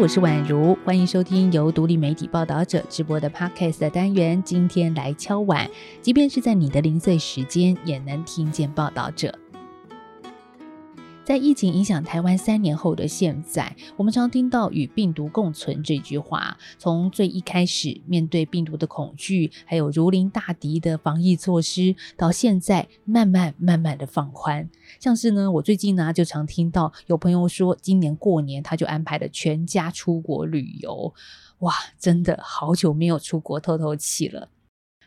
我是宛如，欢迎收听由独立媒体报道者直播的 Podcast 的单元。今天来敲碗，即便是在你的零碎时间，也能听见报道者。在疫情影响台湾三年后的现在，我们常听到“与病毒共存”这句话。从最一开始面对病毒的恐惧，还有如临大敌的防疫措施，到现在慢慢慢慢的放宽。像是呢，我最近呢就常听到有朋友说，今年过年他就安排了全家出国旅游。哇，真的好久没有出国透透气了。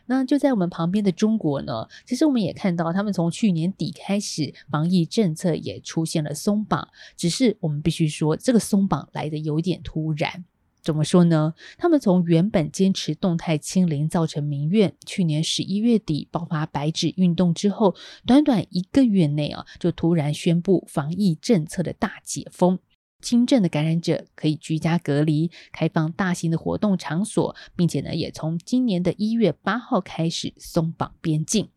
那就在我们旁边的中国呢，其实我们也看到，他们从去年底开始，防疫政策也出现了松绑。只是我们必须说，这个松绑来的有点突然。怎么说呢？他们从原本坚持动态清零，造成民怨，去年十一月底爆发白纸运动之后，短短一个月内啊，就突然宣布防疫政策的大解封。轻症的感染者可以居家隔离，开放大型的活动场所，并且呢，也从今年的一月八号开始松绑边境。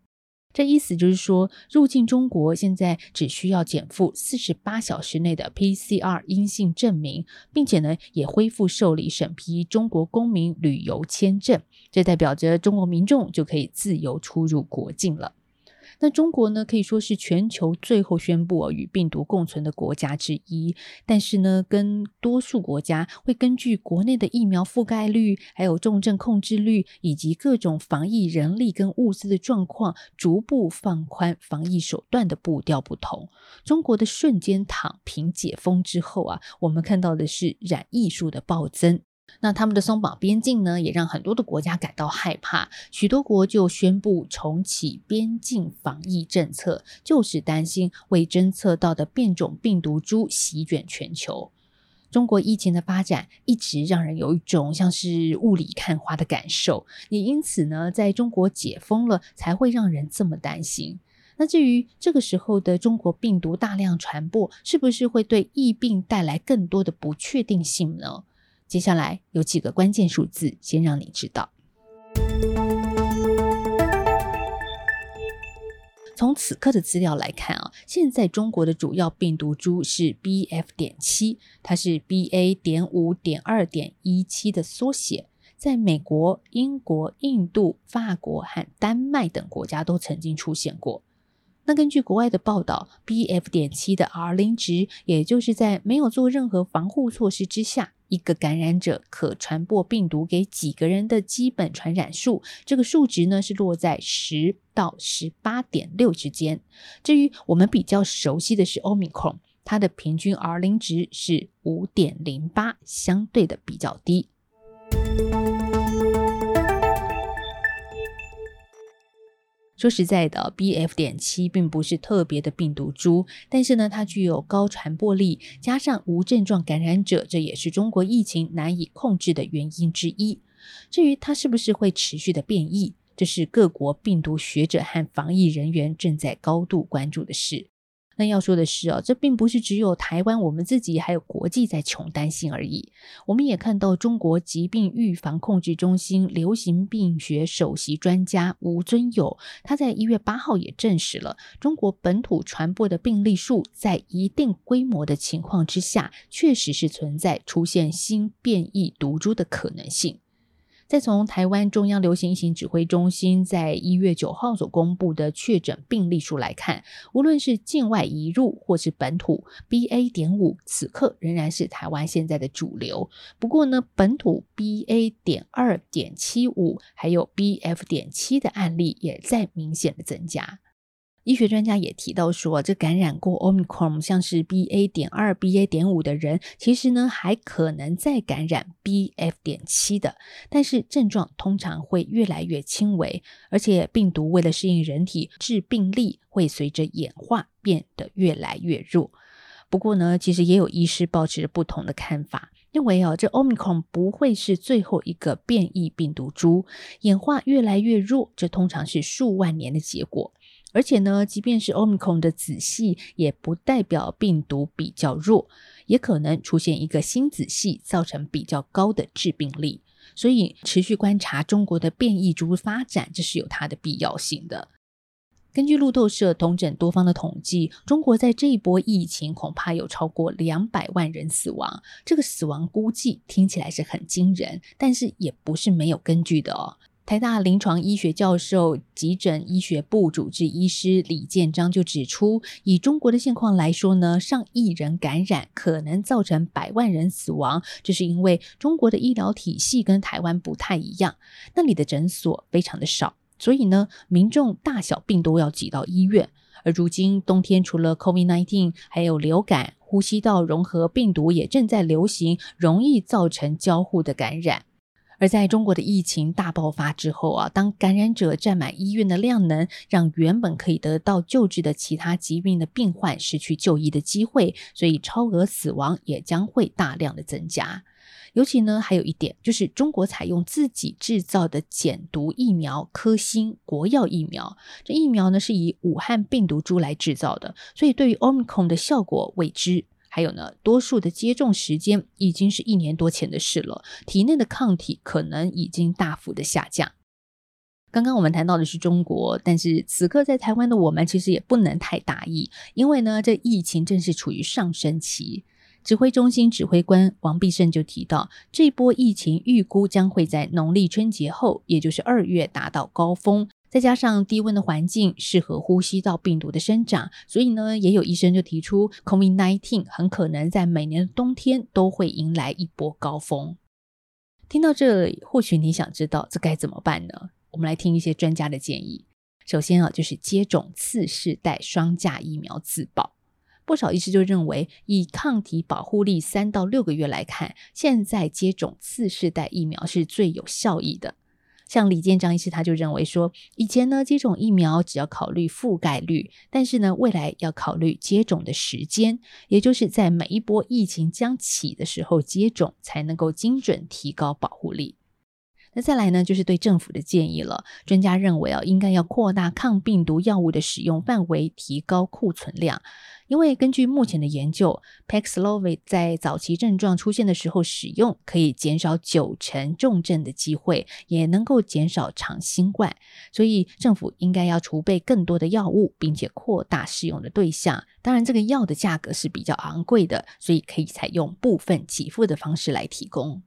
这意思就是说，入境中国现在只需要减负四十八小时内的 PCR 阴性证明，并且呢，也恢复受理审批中国公民旅游签证。这代表着中国民众就可以自由出入国境了。那中国呢，可以说是全球最后宣布与病毒共存的国家之一。但是呢，跟多数国家会根据国内的疫苗覆盖率、还有重症控制率，以及各种防疫人力跟物资的状况，逐步放宽防疫手段的步调不同。中国的瞬间躺平解封之后啊，我们看到的是染疫数的暴增。那他们的松绑边境呢，也让很多的国家感到害怕，许多国就宣布重启边境防疫政策，就是担心未侦测到的变种病毒株席卷全球。中国疫情的发展一直让人有一种像是雾里看花的感受，也因此呢，在中国解封了，才会让人这么担心。那至于这个时候的中国病毒大量传播，是不是会对疫病带来更多的不确定性呢？接下来有几个关键数字，先让你知道。从此刻的资料来看啊，现在中国的主要病毒株是 B F 点七，它是 B A 点五点二点一七的缩写，在美国、英国、印度、法国和丹麦等国家都曾经出现过。那根据国外的报道，B F 点七的 R 零值，也就是在没有做任何防护措施之下，一个感染者可传播病毒给几个人的基本传染数，这个数值呢是落在十到十八点六之间。至于我们比较熟悉的是 Omicron，它的平均 R 零值是五点零八，相对的比较低。说实在的，B F 点七并不是特别的病毒株，但是呢，它具有高传播力，加上无症状感染者，这也是中国疫情难以控制的原因之一。至于它是不是会持续的变异，这是各国病毒学者和防疫人员正在高度关注的事。那要说的是哦，这并不是只有台湾我们自己，还有国际在穷担心而已。我们也看到中国疾病预防控制中心流行病学首席专家吴尊友，他在一月八号也证实了，中国本土传播的病例数在一定规模的情况之下，确实是存在出现新变异毒株的可能性。再从台湾中央流行疫情指挥中心在一月九号所公布的确诊病例数来看，无论是境外移入或是本土，BA. 点五此刻仍然是台湾现在的主流。不过呢，本土 BA. 点二点七五还有 BF. 点七的案例也在明显的增加。医学专家也提到说，这感染过 Omicron，像是 BA. 点二、BA. 点五的人，其实呢还可能再感染 BF. 点七的，但是症状通常会越来越轻微，而且病毒为了适应人体，致病力会随着演化变得越来越弱。不过呢，其实也有医师保持着不同的看法，认为哦，这 Omicron 不会是最后一个变异病毒株，演化越来越弱，这通常是数万年的结果。而且呢，即便是 Omicron 的子系，也不代表病毒比较弱，也可能出现一个新子系，造成比较高的致病力。所以，持续观察中国的变异株发展，这是有它的必要性的。根据路透社统整多方的统计，中国在这一波疫情恐怕有超过两百万人死亡。这个死亡估计听起来是很惊人，但是也不是没有根据的哦。台大临床医学教授、急诊医学部主治医师李建章就指出，以中国的现况来说呢，上亿人感染可能造成百万人死亡，这是因为中国的医疗体系跟台湾不太一样，那里的诊所非常的少，所以呢，民众大小病都要挤到医院。而如今冬天除了 COVID-19，还有流感、呼吸道融合病毒也正在流行，容易造成交互的感染。而在中国的疫情大爆发之后啊，当感染者占满医院的量能，让原本可以得到救治的其他疾病的病患失去就医的机会，所以超额死亡也将会大量的增加。尤其呢，还有一点就是中国采用自己制造的减毒疫苗科兴国药疫苗，这疫苗呢是以武汉病毒株来制造的，所以对于 Omicron 的效果未知。还有呢，多数的接种时间已经是一年多前的事了，体内的抗体可能已经大幅的下降。刚刚我们谈到的是中国，但是此刻在台湾的我们其实也不能太大意，因为呢，这疫情正是处于上升期。指挥中心指挥官王必胜就提到，这波疫情预估将会在农历春节后，也就是二月达到高峰。再加上低温的环境适合呼吸道病毒的生长，所以呢，也有医生就提出，COVID-19 很可能在每年的冬天都会迎来一波高峰。听到这里，或许你想知道这该怎么办呢？我们来听一些专家的建议。首先啊，就是接种次世代双价疫苗自保。不少医师就认为，以抗体保护力三到六个月来看，现在接种次世代疫苗是最有效益的。像李建章医师他就认为说，以前呢接种疫苗只要考虑覆盖率，但是呢未来要考虑接种的时间，也就是在每一波疫情将起的时候接种，才能够精准提高保护力。那再来呢，就是对政府的建议了。专家认为啊，应该要扩大抗病毒药物的使用范围，提高库存量。因为根据目前的研究，Paxlovid 在早期症状出现的时候使用，可以减少九成重症的机会，也能够减少长新冠。所以政府应该要储备更多的药物，并且扩大使用的对象。当然，这个药的价格是比较昂贵的，所以可以采用部分给付的方式来提供。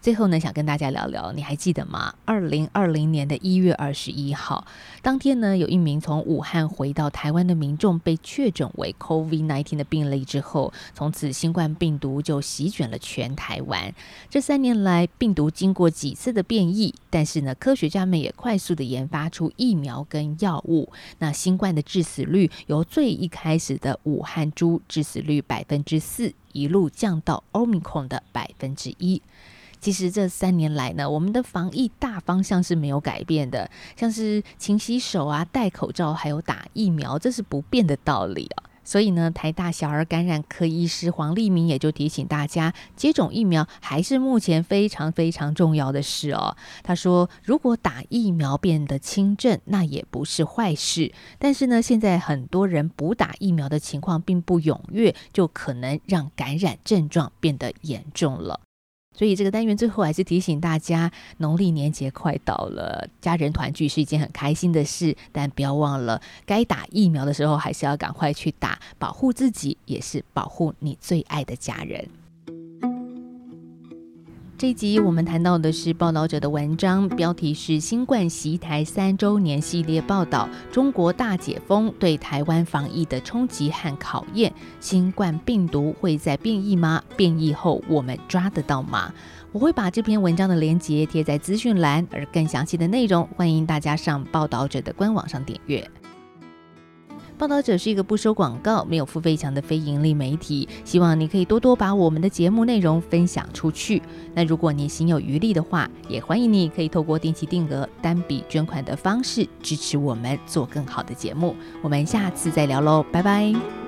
最后呢，想跟大家聊聊，你还记得吗？二零二零年的一月二十一号，当天呢，有一名从武汉回到台湾的民众被确诊为 COVID-19 的病例之后，从此新冠病毒就席卷了全台湾。这三年来，病毒经过几次的变异，但是呢，科学家们也快速的研发出疫苗跟药物。那新冠的致死率由最一开始的武汉株致死率百分之四，一路降到 Omicron 的百分之一。其实这三年来呢，我们的防疫大方向是没有改变的，像是勤洗手啊、戴口罩，还有打疫苗，这是不变的道理啊。所以呢，台大小儿感染科医师黄立明也就提醒大家，接种疫苗还是目前非常非常重要的事哦。他说，如果打疫苗变得轻症，那也不是坏事。但是呢，现在很多人不打疫苗的情况并不踊跃，就可能让感染症状变得严重了。所以这个单元最后还是提醒大家，农历年节快到了，家人团聚是一件很开心的事，但不要忘了，该打疫苗的时候还是要赶快去打，保护自己，也是保护你最爱的家人。这一集我们谈到的是报道者的文章，标题是《新冠袭台三周年系列报道：中国大解封对台湾防疫的冲击和考验。新冠病毒会在变异吗？变异后我们抓得到吗？我会把这篇文章的连接贴在资讯栏，而更详细的内容，欢迎大家上报道者的官网上点阅。报道者是一个不收广告、没有付费墙的非盈利媒体，希望你可以多多把我们的节目内容分享出去。那如果你心有余力的话，也欢迎你可以透过定期定额、单笔捐款的方式支持我们做更好的节目。我们下次再聊喽，拜拜。